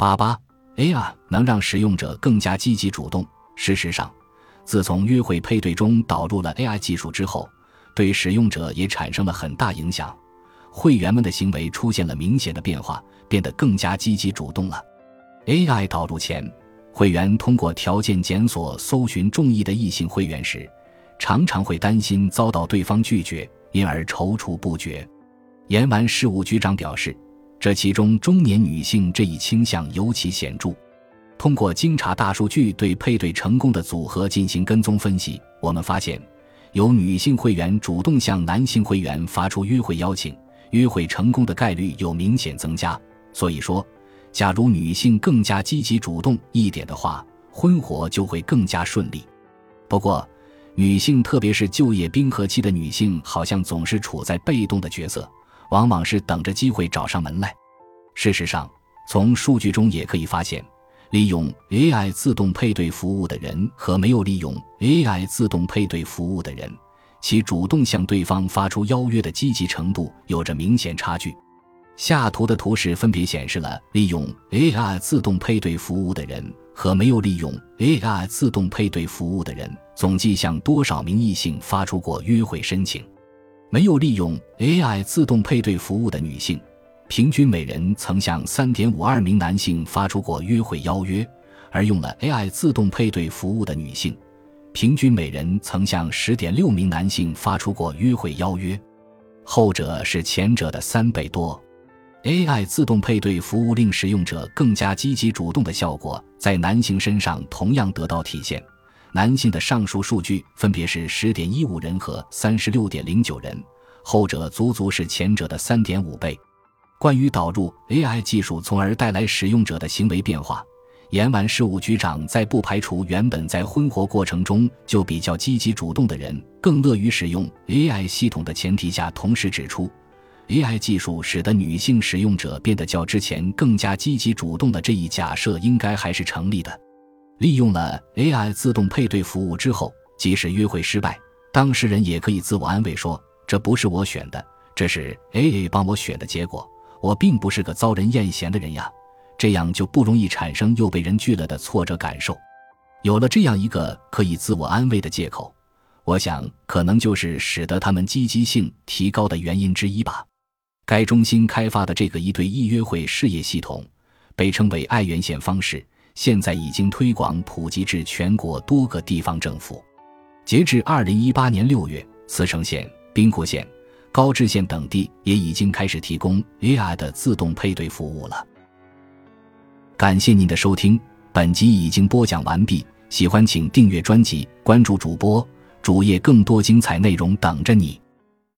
八八 AI 能让使用者更加积极主动。事实上，自从约会配对中导入了 AI 技术之后，对使用者也产生了很大影响。会员们的行为出现了明显的变化，变得更加积极主动了。AI 导入前，会员通过条件检索搜寻中意的异性会员时，常常会担心遭到对方拒绝，因而踌躇不决。盐丸事务局长表示，这其中中年女性这一倾向尤其显著。通过经查大数据对配对成功的组合进行跟踪分析，我们发现，有女性会员主动向男性会员发出约会邀请。约会成功的概率有明显增加，所以说，假如女性更加积极主动一点的话，婚活就会更加顺利。不过，女性特别是就业冰河期的女性，好像总是处在被动的角色，往往是等着机会找上门来。事实上，从数据中也可以发现，利用 AI 自动配对服务的人和没有利用 AI 自动配对服务的人。其主动向对方发出邀约的积极程度有着明显差距。下图的图示分别显示了利用 AI 自动配对服务的人和没有利用 AI 自动配对服务的人总计向多少名异性发出过约会申请。没有利用 AI 自动配对服务的女性，平均每人曾向3.52名男性发出过约会邀约，而用了 AI 自动配对服务的女性。平均每人曾向十点六名男性发出过约会邀约，后者是前者的三倍多。AI 自动配对服务令使用者更加积极主动的效果，在男性身上同样得到体现。男性的上述数据分别是十点一五人和三十六点零九人，后者足足是前者的三点五倍。关于导入 AI 技术，从而带来使用者的行为变化。盐丸事务局长在不排除原本在婚活过程中就比较积极主动的人更乐于使用 AI 系统的前提下，同时指出，AI 技术使得女性使用者变得较之前更加积极主动的这一假设应该还是成立的。利用了 AI 自动配对服务之后，即使约会失败，当事人也可以自我安慰说：“这不是我选的，这是 AI 帮我选的结果。我并不是个遭人厌嫌的人呀。”这样就不容易产生又被人拒了的挫折感受。有了这样一个可以自我安慰的借口，我想可能就是使得他们积极性提高的原因之一吧。该中心开发的这个一对一约会事业系统，被称为爱媛线方式，现在已经推广普及至全国多个地方政府。截至二零一八年六月，茨城县、兵库县、高知县等地也已经开始提供 AI 的自动配对服务了。感谢您的收听，本集已经播讲完毕。喜欢请订阅专辑，关注主播主页，更多精彩内容等着你。